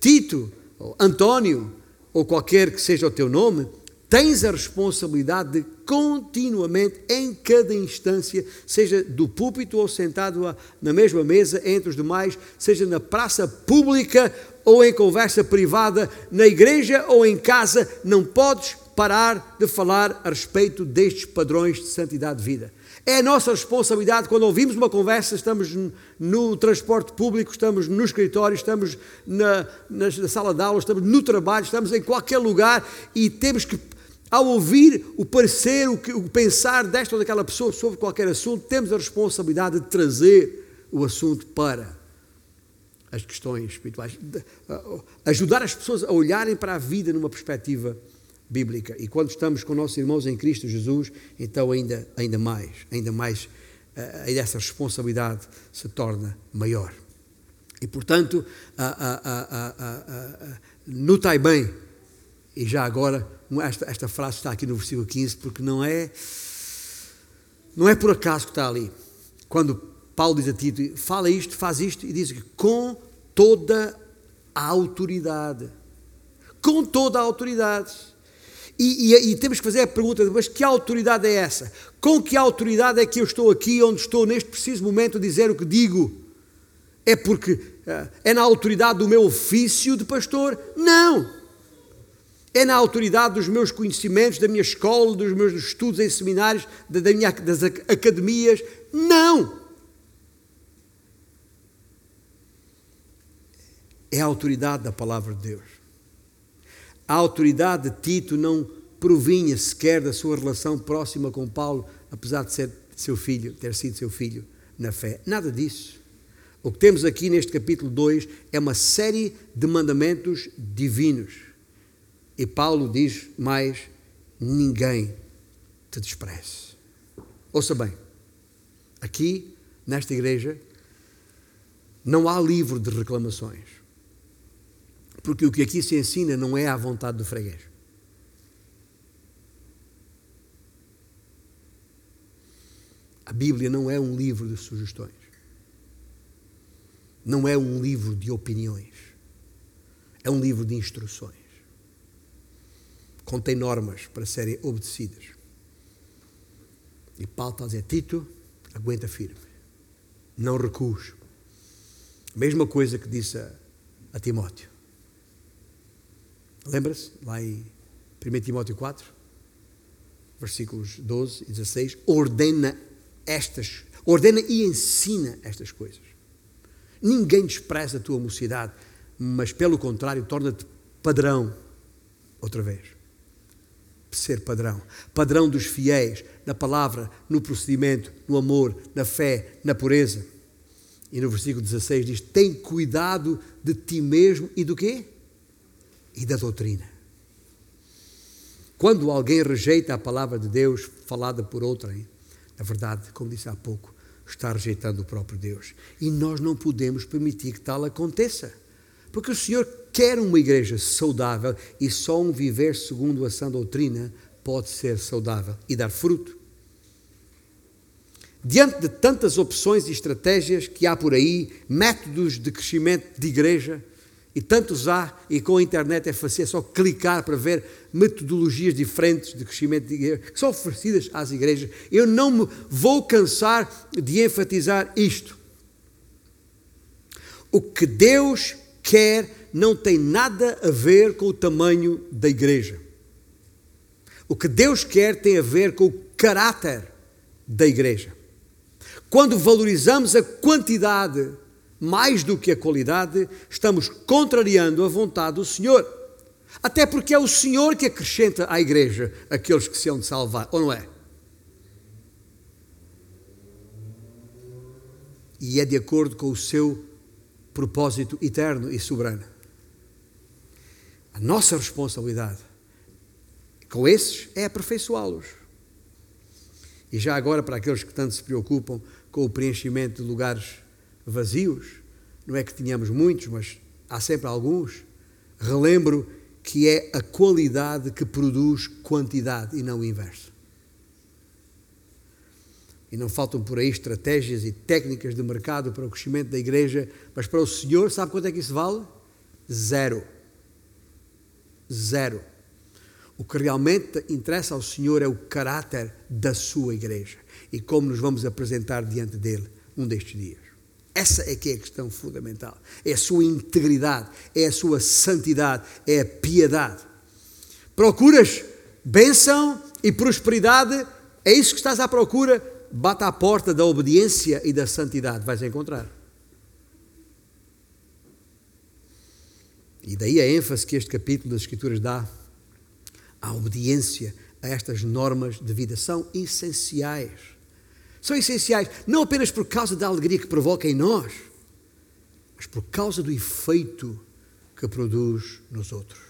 Tito, ou António, ou qualquer que seja o teu nome, tens a responsabilidade de continuamente, em cada instância, seja do púlpito ou sentado na mesma mesa entre os demais, seja na praça pública ou em conversa privada, na igreja ou em casa, não podes parar de falar a respeito destes padrões de santidade de vida. É a nossa responsabilidade quando ouvimos uma conversa, estamos no transporte público, estamos no escritório, estamos na, na, sala de aula, estamos no trabalho, estamos em qualquer lugar e temos que, ao ouvir o parecer, o, o pensar desta ou daquela pessoa sobre qualquer assunto, temos a responsabilidade de trazer o assunto para as questões espirituais, de, ajudar as pessoas a olharem para a vida numa perspectiva bíblica. E quando estamos com nossos irmãos em Cristo Jesus, então ainda, ainda mais, ainda mais, uh, essa responsabilidade se torna maior. E portanto, notai bem, e já agora, esta, esta frase está aqui no versículo 15, porque não é, não é por acaso que está ali. Quando Paulo diz a Tito, fala isto, faz isto, e diz que com toda a autoridade. Com toda a autoridade. E, e, e, temos que fazer a pergunta, mas que autoridade é essa? Com que autoridade é que eu estou aqui, onde estou neste preciso momento, a dizer o que digo? É porque uh, é na autoridade do meu ofício de pastor? Não! É na autoridade dos meus conhecimentos, da minha escola, dos meus estudos em seminários, da, da minha, das academias? Não! É a autoridade da palavra de Deus. A autoridade de Tito não provinha sequer da sua relação próxima com Paulo, apesar de ser seu filho, ter sido seu filho na fé. Nada disso. O que temos aqui neste capítulo 2 é uma série de mandamentos divinos. E Paulo diz mais: ninguém te despreze. Ouça bem, aqui nesta igreja não há livro de reclamações. Porque o que aqui se ensina não é à vontade do freguês. A Bíblia não é um livro de sugestões. Não é um livro de opiniões. É um livro de instruções. Contém normas para serem obedecidas. E Paulo está a dizer: Tito, aguenta firme. Não recues. Mesma coisa que disse a, a Timóteo. Lembra-se? Lá em 1 Timóteo 4, versículos 12 e 16, ordena estas, ordena e ensina estas coisas. Ninguém despreza a tua mocidade, mas pelo contrário, torna-te padrão, outra vez. Ser padrão. Padrão dos fiéis, na palavra, no procedimento, no amor, na fé, na pureza. E no versículo 16 diz: Tem cuidado de ti mesmo e do quê? E da doutrina. Quando alguém rejeita a palavra de Deus falada por outrem, na verdade, como disse há pouco, está rejeitando o próprio Deus. E nós não podemos permitir que tal aconteça. Porque o Senhor quer uma igreja saudável e só um viver segundo a sã doutrina pode ser saudável e dar fruto. Diante de tantas opções e estratégias que há por aí, métodos de crescimento de igreja, e tantos há, e com a internet é fácil, é só clicar para ver metodologias diferentes de crescimento de igreja, que são oferecidas às igrejas. Eu não me vou cansar de enfatizar isto. O que Deus quer não tem nada a ver com o tamanho da igreja. O que Deus quer tem a ver com o caráter da igreja. Quando valorizamos a quantidade mais do que a qualidade, estamos contrariando a vontade do Senhor. Até porque é o Senhor que acrescenta à igreja aqueles que se hão de salvar, ou não é? E é de acordo com o seu propósito eterno e soberano. A nossa responsabilidade com esses é aperfeiçoá-los. E já agora, para aqueles que tanto se preocupam com o preenchimento de lugares vazios, não é que tenhamos muitos, mas há sempre alguns. Relembro que é a qualidade que produz quantidade e não o inverso. E não faltam por aí estratégias e técnicas de mercado para o crescimento da igreja, mas para o Senhor, sabe quanto é que isso vale? Zero. Zero. O que realmente interessa ao Senhor é o caráter da sua igreja e como nos vamos apresentar diante dele um destes dias. Essa é que é a questão fundamental. É a sua integridade, é a sua santidade, é a piedade. Procuras bênção e prosperidade, é isso que estás à procura? Bata à porta da obediência e da santidade, vais encontrar. E daí a ênfase que este capítulo das Escrituras dá à obediência a estas normas de vida. São essenciais. São essenciais, não apenas por causa da alegria que provoca em nós, mas por causa do efeito que produz nos outros.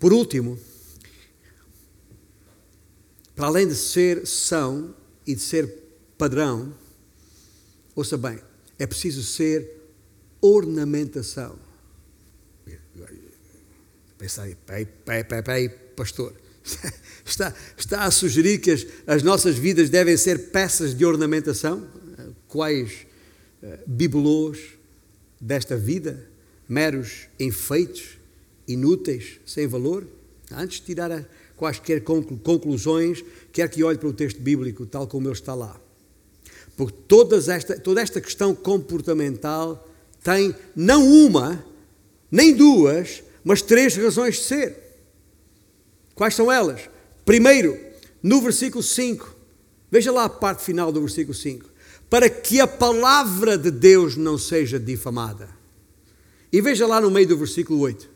Por último, para além de ser são e de ser padrão, ouça bem, é preciso ser ornamentação. Pensei, peraí, peraí, peraí, pastor, está, está a sugerir que as, as nossas vidas devem ser peças de ornamentação? Quais uh, bibelôs desta vida? Meros enfeites, inúteis, sem valor? Antes de tirar a, quaisquer conclusões, quer que olhe para o texto bíblico tal como ele está lá. Porque todas esta, toda esta questão comportamental tem não uma, nem duas, mas três razões de ser. Quais são elas? Primeiro, no versículo 5, veja lá a parte final do versículo 5. Para que a palavra de Deus não seja difamada. E veja lá no meio do versículo 8,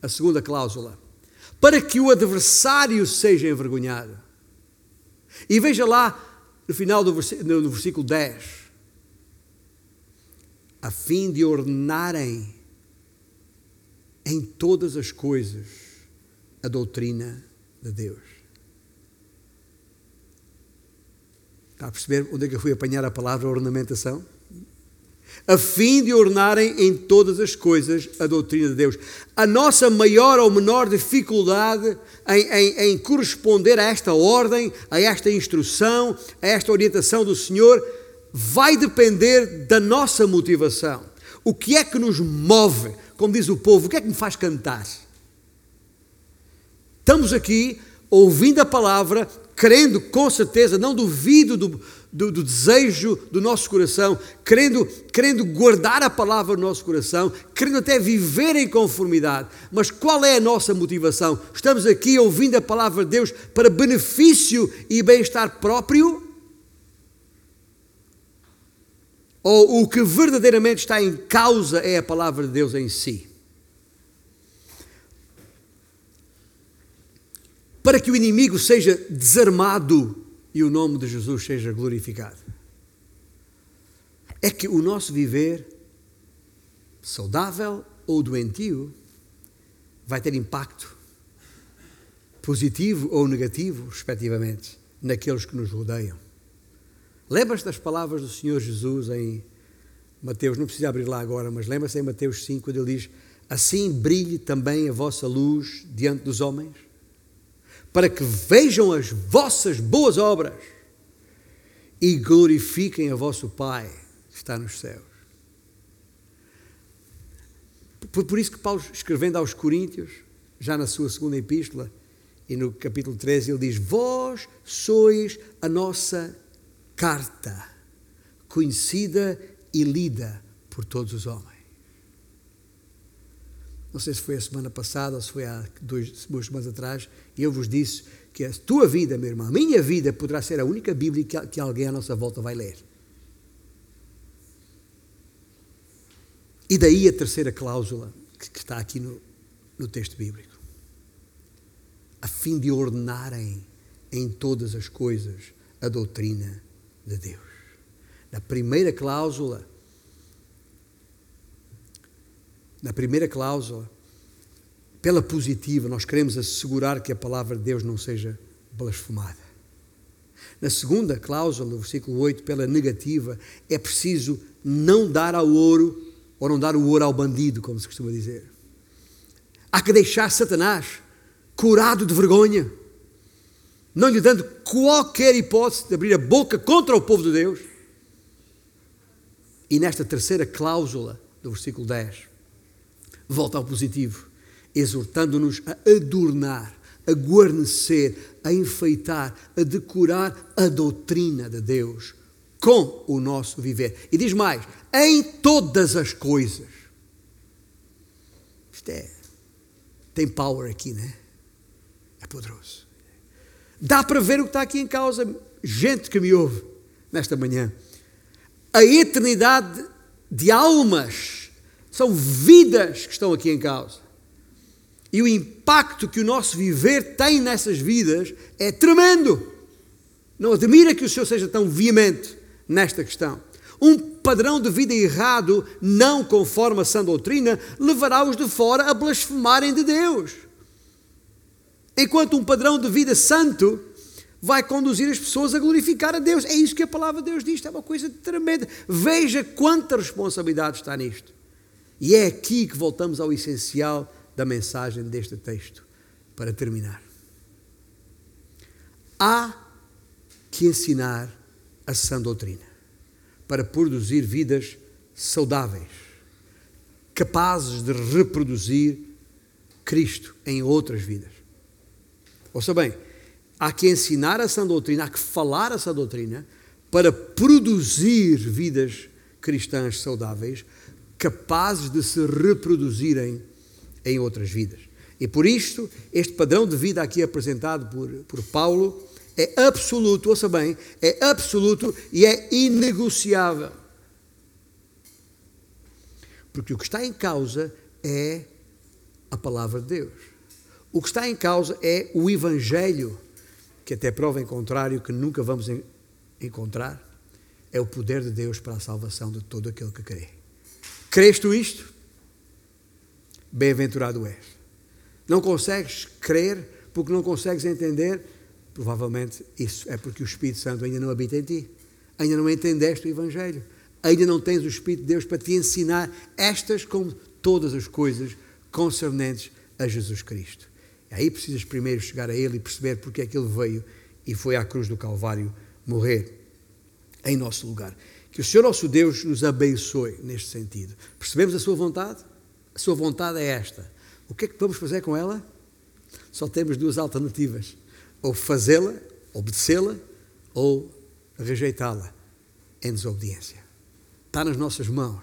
a segunda cláusula. Para que o adversário seja envergonhado. E veja lá no final do versículo, no versículo 10. A fim de ordenarem em todas as coisas a doutrina de Deus. Está a perceber onde é que eu fui apanhar a palavra ornamentação? A fim de ornarem em todas as coisas a doutrina de Deus. A nossa maior ou menor dificuldade em, em, em corresponder a esta ordem, a esta instrução, a esta orientação do Senhor, vai depender da nossa motivação. O que é que nos move? Como diz o povo, o que é que me faz cantar? Estamos aqui ouvindo a palavra, crendo com certeza, não duvido do, do, do, desejo do nosso coração, querendo, querendo guardar a palavra no nosso coração, querendo até viver em conformidade. Mas qual é a nossa motivação? Estamos aqui ouvindo a palavra de Deus para benefício e bem-estar próprio? Ou o que verdadeiramente está em causa é a palavra de Deus em si? Para que o inimigo seja desarmado e o nome de Jesus seja glorificado. É que o nosso viver, saudável ou doentio, vai ter impacto positivo ou negativo, respectivamente, naqueles que nos rodeiam. Lembra-se das palavras do Senhor Jesus em Mateus, não precisa abrir lá agora, mas lembra-se em Mateus 5, quando ele diz: Assim brilhe também a vossa luz diante dos homens, para que vejam as vossas boas obras e glorifiquem a vosso Pai que está nos céus. Por, por isso que Paulo, escrevendo aos Coríntios, já na sua segunda epístola, e no capítulo 13, ele diz: Vós sois a nossa carta, conhecida e lida por todos os homens. Não sei se foi a semana passada ou se foi há dois, duas semanas atrás, e eu vos disse que a tua vida, meu irmão, a minha vida poderá ser a única Bíblia que, que alguém à nossa volta vai ler. E daí a terceira cláusula que, que está aqui no, no texto bíblico. A fim de ordenarem em todas as coisas a doutrina de Deus. Na primeira cláusula, na primeira cláusula, pela positiva, nós queremos assegurar que a palavra de Deus não seja blasfemada. Na segunda cláusula, no versículo 8, pela negativa, é preciso não dar ao ouro, ou não dar o ouro ao bandido, como se costuma dizer. Há que deixar Satanás curado de vergonha, não lhe dando qualquer hipótese de abrir a boca contra o povo de Deus. E nesta terceira cláusula do versículo 10, volta ao positivo. exortando-nos a adornar, a guarnecer, a enfeitar, a decorar a doutrina de Deus com o nosso viver. E diz mais: em todas as coisas. Isto é. Tem power aqui, né? É poderoso. Dá para ver o que está aqui em causa, gente que me ouve nesta manhã. A eternidade de almas são vidas que estão aqui em causa. E o impacto que o nosso viver tem nessas vidas é tremendo. Não admira que o Senhor seja tão veemente nesta questão. Um padrão de vida errado, não conforme a sã doutrina, levará os de fora a blasfemarem de Deus. Enquanto um padrão de vida santo vai conduzir as pessoas a glorificar a Deus. É isso que a palavra de Deus diz, é uma coisa tremenda. Veja quanta responsabilidade está nisto. E é aqui que voltamos ao essencial da mensagem deste texto, para terminar. Há que ensinar a sã doutrina para produzir vidas saudáveis, capazes de reproduzir Cristo em outras vidas. Ouça bem, há que ensinar a sã doutrina, há que falar a sã doutrina para produzir vidas cristãs saudáveis, capazes de se reproduzirem em outras vidas. E por isto, este padrão de vida aqui apresentado por, por Paulo é absoluto, ouça bem, é absoluto e é inegociável. Porque o que está em causa é a palavra de Deus. O que está em causa é o Evangelho, que até prova em contrário que nunca vamos encontrar, é o poder de Deus para a salvação de todo aquele que crê. Crês tu isto? bem-aventurado és. Não consegues crer porque não consegues entender? Provavelmente isso é porque o Espírito Santo ainda não habita em ti. Ainda não entendeste o Evangelho. Ainda não tens o Espírito de Deus para te ensinar estas como todas as coisas concernentes a Jesus Cristo. E aí precisas primeiro chegar a Ele e perceber porque é que Ele veio e foi à cruz do Calvário morrer em nosso lugar. Que o Senhor nosso Deus nos abençoe neste sentido. Percebemos a Sua vontade? A sua vontade é esta. O que é que vamos fazer com ela? Só temos duas alternativas: ou fazê-la, obedecê-la, ou rejeitá-la em desobediência. Está nas nossas mãos.